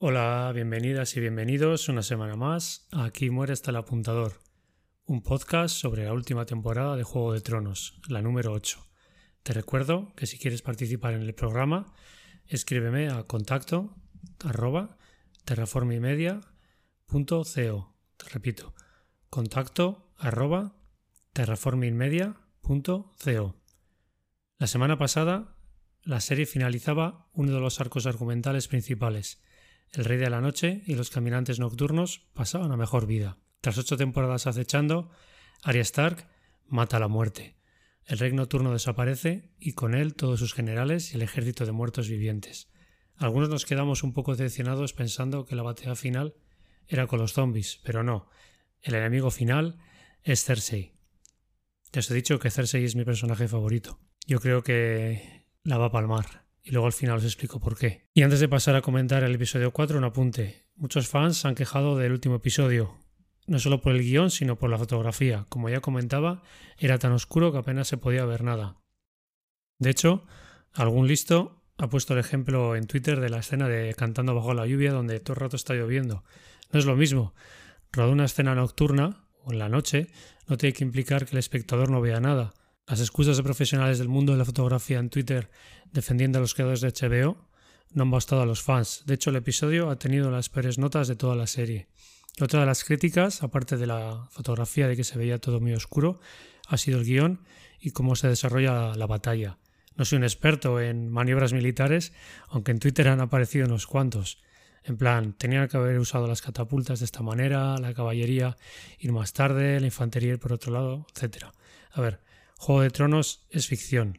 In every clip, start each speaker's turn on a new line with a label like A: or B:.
A: Hola, bienvenidas y bienvenidos una semana más Aquí muere hasta el apuntador, un podcast sobre la última temporada de Juego de Tronos, la número 8. Te recuerdo que si quieres participar en el programa, escríbeme a contacto arroba terraformimedia.co. Te repito, contacto arroba terraformingmedia.co. La semana pasada, la serie finalizaba uno de los arcos argumentales principales, el Rey de la Noche y los Caminantes Nocturnos pasaban a mejor vida. Tras ocho temporadas acechando, Arya Stark mata a la muerte. El Rey Nocturno desaparece y con él todos sus generales y el ejército de muertos vivientes. Algunos nos quedamos un poco decepcionados pensando que la batalla final era con los zombies, pero no. El enemigo final es Cersei. Ya os he dicho que Cersei es mi personaje favorito. Yo creo que la va a palmar y luego al final os explico por qué. Y antes de pasar a comentar el episodio 4, un apunte. Muchos fans se han quejado del último episodio, no solo por el guion, sino por la fotografía. Como ya comentaba, era tan oscuro que apenas se podía ver nada. De hecho, algún listo ha puesto el ejemplo en Twitter de la escena de Cantando bajo la lluvia donde todo el rato está lloviendo. No es lo mismo. Rodar una escena nocturna o en la noche no tiene que implicar que el espectador no vea nada. Las excusas de profesionales del mundo de la fotografía en Twitter defendiendo a los creadores de HBO no han bastado a los fans. De hecho, el episodio ha tenido las peores notas de toda la serie. otra de las críticas, aparte de la fotografía de que se veía todo muy oscuro, ha sido el guion y cómo se desarrolla la batalla. No soy un experto en maniobras militares, aunque en Twitter han aparecido unos cuantos. En plan, tenían que haber usado las catapultas de esta manera, la caballería ir más tarde, la infantería ir por otro lado, etc. A ver, Juego de Tronos es ficción.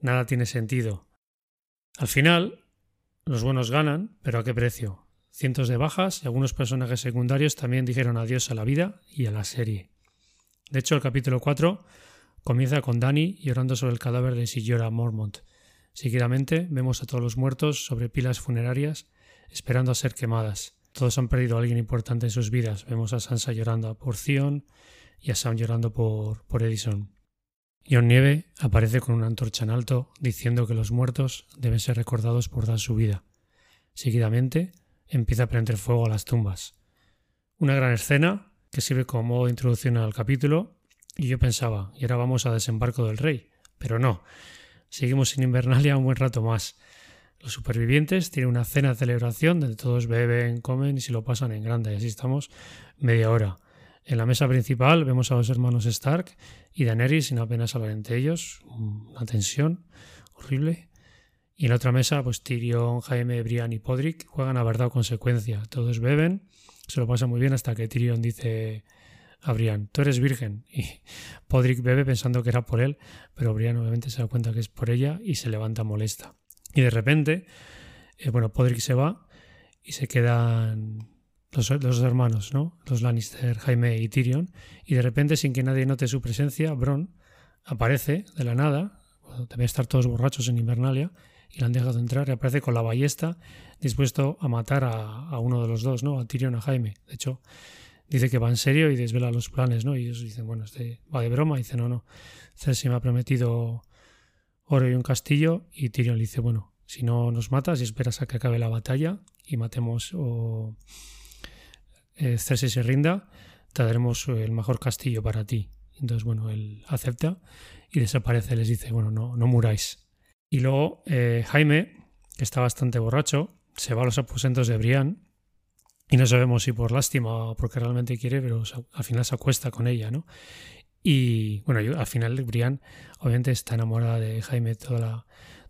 A: Nada tiene sentido. Al final, los buenos ganan, pero ¿a qué precio? Cientos de bajas y algunos personajes secundarios también dijeron adiós a la vida y a la serie. De hecho, el capítulo 4 comienza con Dani llorando sobre el cadáver de Sillora Mormont. Seguidamente vemos a todos los muertos sobre pilas funerarias esperando a ser quemadas. Todos han perdido a alguien importante en sus vidas. Vemos a Sansa llorando por Theon y a Sam llorando por, por Edison. John Nieve aparece con una antorcha en alto diciendo que los muertos deben ser recordados por dar su vida. Seguidamente empieza a prender fuego a las tumbas. Una gran escena que sirve como modo de introducción al capítulo y yo pensaba, y ahora vamos a desembarco del rey, pero no, seguimos sin Invernalia un buen rato más. Los supervivientes tienen una cena de celebración donde todos beben, comen y se lo pasan en grande y así estamos media hora. En la mesa principal vemos a los hermanos Stark y Daenerys sin apenas hablar entre ellos, una tensión horrible. Y en la otra mesa, pues Tyrion, Jaime, Brian y Podrick juegan a verdad o consecuencia. Todos beben, se lo pasan muy bien hasta que Tyrion dice a Brian, tú eres virgen. Y Podrick bebe pensando que era por él, pero Brian obviamente se da cuenta que es por ella y se levanta molesta. Y de repente, eh, bueno, Podrick se va y se quedan los, dos hermanos, ¿no? Los Lannister, Jaime y Tyrion, y de repente, sin que nadie note su presencia, Bron aparece de la nada, debe estar todos borrachos en Invernalia, y la han dejado entrar, y aparece con la ballesta, dispuesto a matar a, uno de los dos, ¿no? A Tyrion, a Jaime. De hecho, dice que va en serio y desvela los planes, ¿no? Y ellos dicen, bueno, este va de broma, y dice, no, no, Cersei me ha prometido oro y un castillo, y Tyrion le dice, bueno, si no nos matas y esperas a que acabe la batalla y matemos o eh, Cersei se rinda, te daremos el mejor castillo para ti. Entonces, bueno, él acepta y desaparece, les dice, bueno, no, no muráis. Y luego eh, Jaime, que está bastante borracho, se va a los aposentos de Brian y no sabemos si por lástima o porque realmente quiere, pero al final se acuesta con ella, ¿no? Y bueno, al final Brian obviamente está enamorada de Jaime toda la,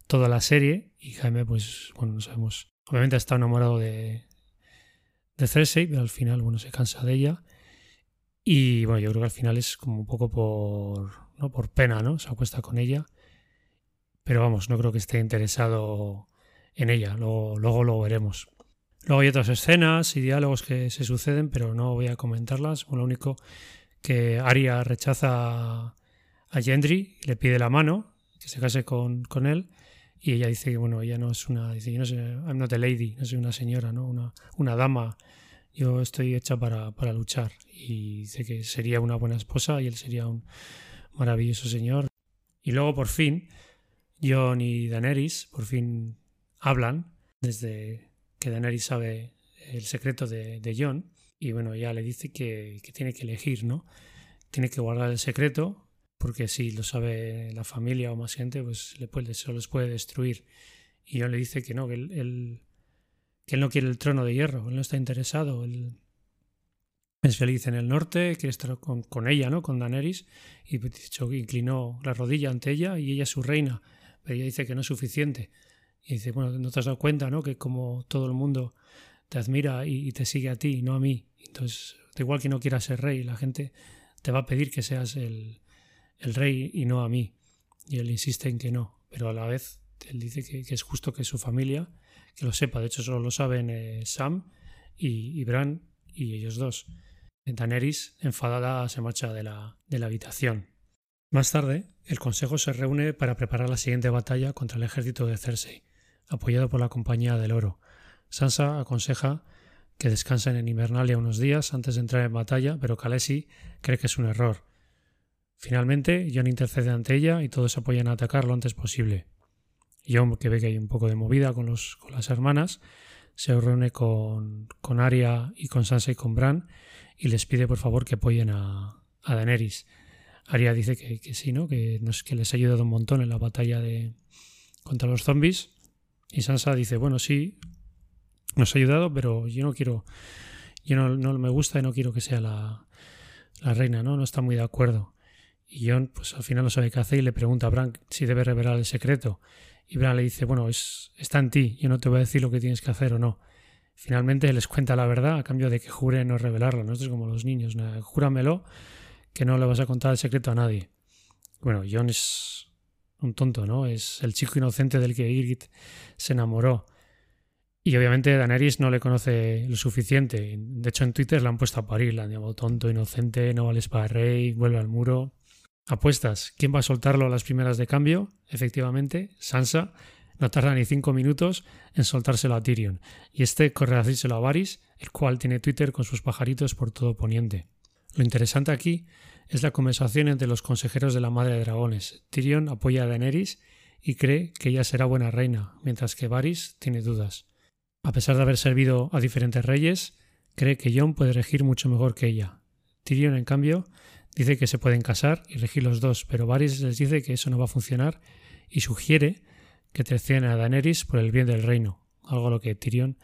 A: toda la serie y Jaime, pues, bueno, no sabemos. Obviamente está enamorado de, de Cersei, pero al final, bueno, se cansa de ella. Y bueno, yo creo que al final es como un poco por, ¿no? por pena, ¿no? Se acuesta con ella. Pero vamos, no creo que esté interesado en ella. Luego, luego lo veremos. Luego hay otras escenas y diálogos que se suceden, pero no voy a comentarlas. lo único que Arya rechaza a Gendry, le pide la mano, que se case con, con él, y ella dice que, bueno, ella no es una, dice, yo no soy, I'm not a lady, no soy una señora, ¿no? Una, una dama, yo estoy hecha para, para luchar. Y dice que sería una buena esposa y él sería un maravilloso señor. Y luego, por fin, John y Daenerys, por fin hablan, desde que Daenerys sabe el secreto de, Jon y bueno, ya le dice que, que, tiene que elegir, ¿no? Tiene que guardar el secreto porque si lo sabe la familia o más gente, pues le puede, se los puede destruir. Y Jon le dice que no, que él, que él no quiere el trono de hierro, él no está interesado, él es feliz en el norte, quiere estar con, con ella, ¿no? Con Daenerys, y pues, dicho, inclinó la rodilla ante ella y ella es su reina, pero ella dice que no es suficiente. Y dice, bueno, no te has dado cuenta, ¿no? Que como todo el mundo te admira y, te sigue a ti, no a mí. Entonces, da igual que no quieras ser rey, la gente te va a pedir que seas el, el rey y no a mí. Y él insiste en que no, pero a la vez él dice que, es justo que su familia, que lo sepa. De hecho, solo lo saben eh, Sam y, Bran y ellos dos. Daenerys, enfadada, se marcha de la, de la habitación. Más tarde, el Consejo se reúne para preparar la siguiente batalla contra el ejército de Cersei, apoyado por la Compañía del Oro. Sansa aconseja que descansen en Invernalia unos días antes de entrar en batalla, pero Khaleesi cree que es un error. Finalmente, Jon intercede ante ella y todos apoyan a atacar lo antes posible. Jon, que ve que hay un poco de movida con, los, con las hermanas, se reúne con, con Arya y con Sansa y con Bran y les pide por favor que apoyen a, Daenerys. Arya dice que, sí, ¿no? Que, que les ha ayudado un montón en la batalla de, contra los zombies. Y Sansa dice, bueno, sí, nos ha ayudado, pero yo no quiero, yo no, no me gusta y no quiero que sea la, la, reina, ¿no? No está muy de acuerdo. Y Jon, pues al final no sabe qué hacer y le pregunta a Bran si debe revelar el secreto. Y Bran le dice, bueno, es, está en ti, yo no te voy a decir lo que tienes que hacer o no. Finalmente les cuenta la verdad a cambio de que jure no revelarlo, ¿no? Es como los niños, júramelo que no le vas a contar el secreto a nadie. Bueno, Jon es un tonto, ¿no? Es el chico inocente del que Ygritte se enamoró. Y obviamente Daenerys no le conoce lo suficiente. De hecho, en Twitter le han puesto a parir, le han llamado tonto, inocente, no vales para rey, vuelve al muro. Apuestas, ¿quién va a soltarlo a las primeras de cambio? Efectivamente, Sansa. No tarda ni cinco minutos en soltárselo a Tyrion. Y este corre a decírselo a Varys, el cual tiene Twitter con sus pajaritos por todo Poniente. Lo interesante aquí es la conversación entre los consejeros de la Madre de Dragones. Tyrion apoya a Daenerys y cree que ella será buena reina, mientras que Varys tiene dudas. A pesar de haber servido a diferentes reyes, cree que Jon puede regir mucho mejor que ella. Tyrion, en cambio, dice que se pueden casar y regir los dos, pero Varys les dice que eso no va a funcionar y sugiere que traicionen a Daenerys por el bien del reino, algo a lo que Tyrion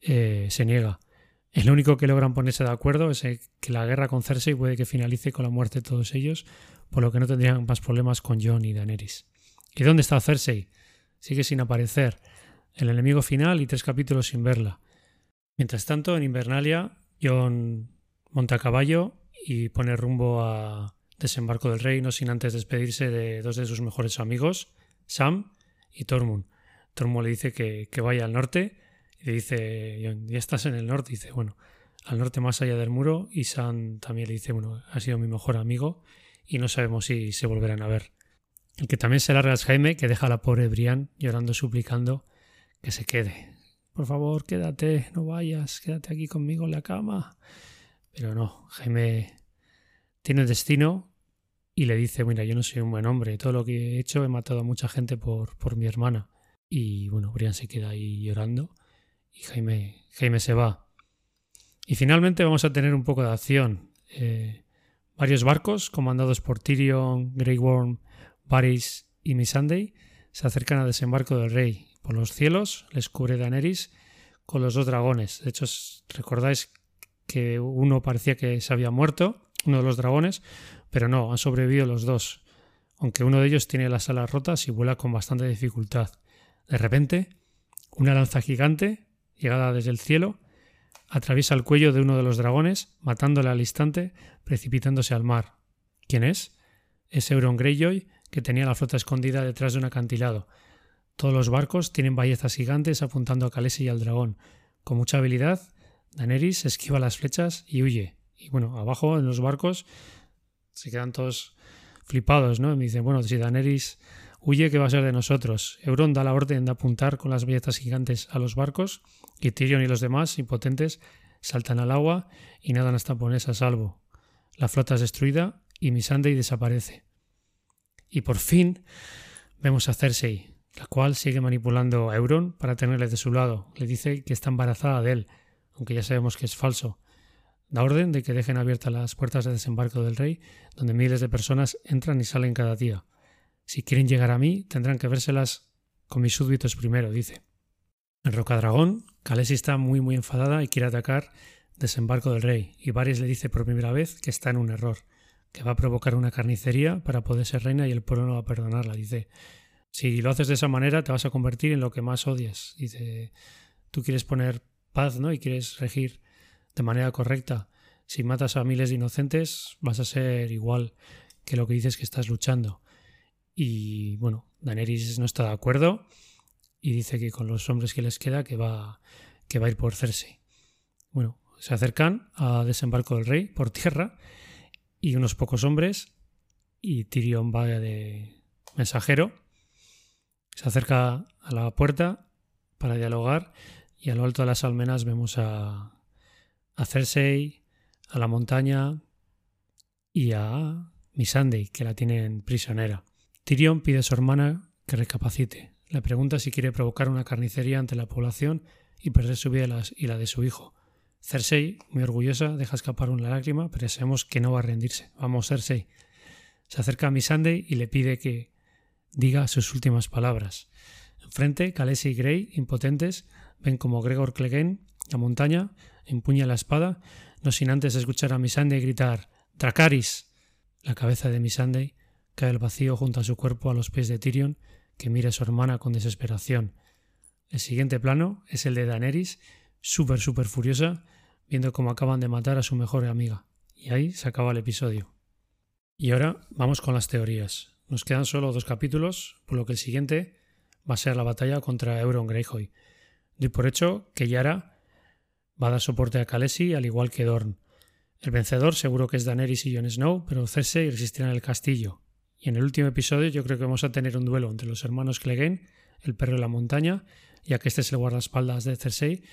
A: eh, se niega. El único que logran ponerse de acuerdo es que la guerra con Cersei puede que finalice con la muerte de todos ellos, por lo que no tendrían más problemas con Jon y Daenerys. ¿Y dónde está Cersei? Sigue sin aparecer. El enemigo final y tres capítulos sin verla. Mientras tanto, en Invernalia, Jon monta a caballo y pone rumbo a desembarco del reino sin antes despedirse de dos de sus mejores amigos, Sam y Tormund. Tormund le dice que, que vaya al norte y dice, ya estás en el norte. Dice, bueno, al norte más allá del muro. Y Sam también le dice, bueno, ha sido mi mejor amigo y no sabemos si se volverán a ver. El que también se larga es Jaime, que deja a la pobre Brian llorando, suplicando que se quede. Por favor, quédate, no vayas, quédate aquí conmigo en la cama. Pero no, Jaime tiene destino y le dice, mira, yo no soy un buen hombre, todo lo que he hecho he matado a mucha gente por, por mi hermana. Y bueno, Brian se queda ahí llorando y Jaime, Jaime se va. Y finalmente vamos a tener un poco de acción. Eh, varios barcos, comandados por Tyrion, Grey Worm, Varys y Missandei, se acercan al desembarco del rey. Por los cielos les cubre Daenerys con los dos dragones. De hecho, recordáis que uno parecía que se había muerto, uno de los dragones, pero no, han sobrevivido los dos, aunque uno de ellos tiene las alas rotas y vuela con bastante dificultad. De repente, una lanza gigante llegada desde el cielo, atraviesa el cuello de uno de los dragones, matándole al instante, precipitándose al mar. ¿Quién es? Es Euron Greyjoy, que tenía la flota escondida detrás de un acantilado. Todos los barcos tienen ballestas gigantes apuntando a Khaleesi y al dragón. Con mucha habilidad, Daenerys esquiva las flechas y huye. Y bueno, abajo en los barcos se quedan todos flipados, ¿no? Y me dicen, bueno, si Daenerys Huye que va a ser de nosotros. Euron da la orden de apuntar con las ballestas gigantes a los barcos y Tyrion y los demás, impotentes, saltan al agua y nadan hasta ponerse a salvo. La flota es destruida y Missandei desaparece. Y por fin vemos a Cersei, la cual sigue manipulando a Euron para tenerle de su lado. Le dice que está embarazada de él, aunque ya sabemos que es falso. Da orden de que dejen abiertas las puertas de desembarco del rey, donde miles de personas entran y salen cada día. Si quieren llegar a mí, tendrán que vérselas con mis súbditos primero, dice. En Rocadragón, Khaleesi está muy muy enfadada y quiere atacar desembarco del rey, y Varys le dice por primera vez que está en un error, que va a provocar una carnicería para poder ser reina y el pueblo no va a perdonarla. Dice, si lo haces de esa manera te vas a convertir en lo que más odias. Dice, tú quieres poner paz, ¿no? Y quieres regir de manera correcta. Si matas a miles de inocentes, vas a ser igual que lo que dices que estás luchando. Y bueno, Daenerys no está de acuerdo y dice que con los hombres que les queda que va, que va a ir por Cersei. Bueno, se acercan a desembarco del rey por tierra y unos pocos hombres y Tyrion va de mensajero. Se acerca a la puerta para dialogar y a lo alto de las almenas vemos a, Cersei, a la montaña y a Missandei, que la tienen prisionera. Tyrion pide a su hermana que recapacite. Le pregunta si quiere provocar una carnicería ante la población y perder su vida y la de su hijo. Cersei, muy orgullosa, deja escapar una lágrima, pero sabemos que no va a rendirse. Vamos, Cersei. Se acerca a Missandei y le pide que diga sus últimas palabras. Enfrente, Khaleesi y Grey, impotentes, ven como Gregor Clegane, la montaña, empuña la espada, no sin antes escuchar a Missandei gritar ¡Dracaris! La cabeza de Missandei cae al vacío junto a su cuerpo a los pies de Tyrion, que mira a su hermana con desesperación. El siguiente plano es el de Daenerys, súper, súper furiosa, viendo cómo acaban de matar a su mejor amiga. Y ahí se acaba el episodio. Y ahora vamos con las teorías. Nos quedan solo dos capítulos, por lo que el siguiente va a ser la batalla contra Euron Greyjoy. Doy por hecho que Yara va a dar soporte a Khaleesi al igual que Dorn. El vencedor seguro que es Daenerys y Jon Snow, pero Cersei resistirá en el castillo. Y en el último episodio yo creo que vamos a tener un duelo entre los hermanos Clegane, el perro de la montaña, ya que este es el guardaespaldas de Cersei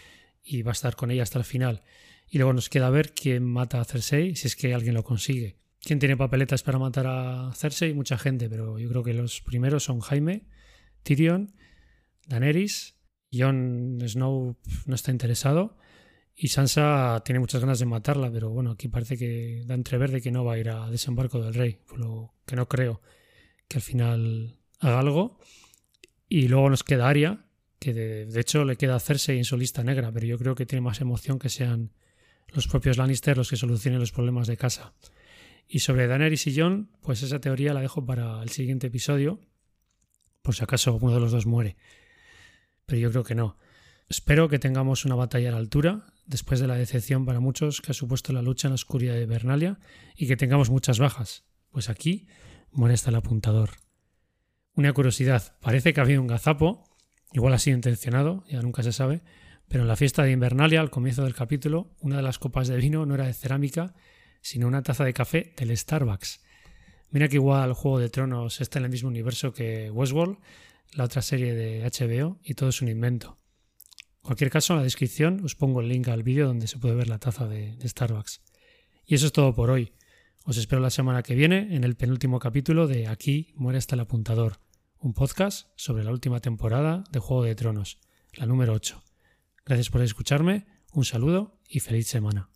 A: y va a estar con ella hasta el final. Y luego nos queda ver quién mata a Cersei, si es que alguien lo consigue. ¿Quién tiene papeletas para matar a Cersei? Mucha gente, pero yo creo que los primeros son Jaime, Tyrion, Daenerys, Jon Snow no está interesado y Sansa tiene muchas ganas de matarla, pero bueno, aquí parece que da entrever de que no va a ir a desembarco del rey, por lo que no creo que al final haga algo. Y luego nos queda Arya, que de, hecho le queda hacerse en su lista negra, pero yo creo que tiene más emoción que sean los propios Lannister los que solucionen los problemas de casa. Y sobre Daenerys y Jon, pues esa teoría la dejo para el siguiente episodio, por si acaso uno de los dos muere. Pero yo creo que no. Espero que tengamos una batalla a la altura, después de la decepción para muchos que ha supuesto la lucha en la oscuridad de Bernalia, y que tengamos muchas bajas, pues aquí muere hasta el apuntador. Una curiosidad, parece que ha habido un gazapo Igual ha sido intencionado, ya nunca se sabe, pero en la fiesta de Invernalia, al comienzo del capítulo, una de las copas de vino no era de cerámica, sino una taza de café del Starbucks. Mira que igual Juego de Tronos está en el mismo universo que Westworld, la otra serie de HBO, y todo es un invento. En cualquier caso, en la descripción os pongo el link al vídeo donde se puede ver la taza de, Starbucks. Y eso es todo por hoy. Os espero la semana que viene en el penúltimo capítulo de Aquí muere hasta el apuntador un podcast sobre la última temporada de Juego de Tronos, la número 8. Gracias por escucharme, un saludo y feliz semana.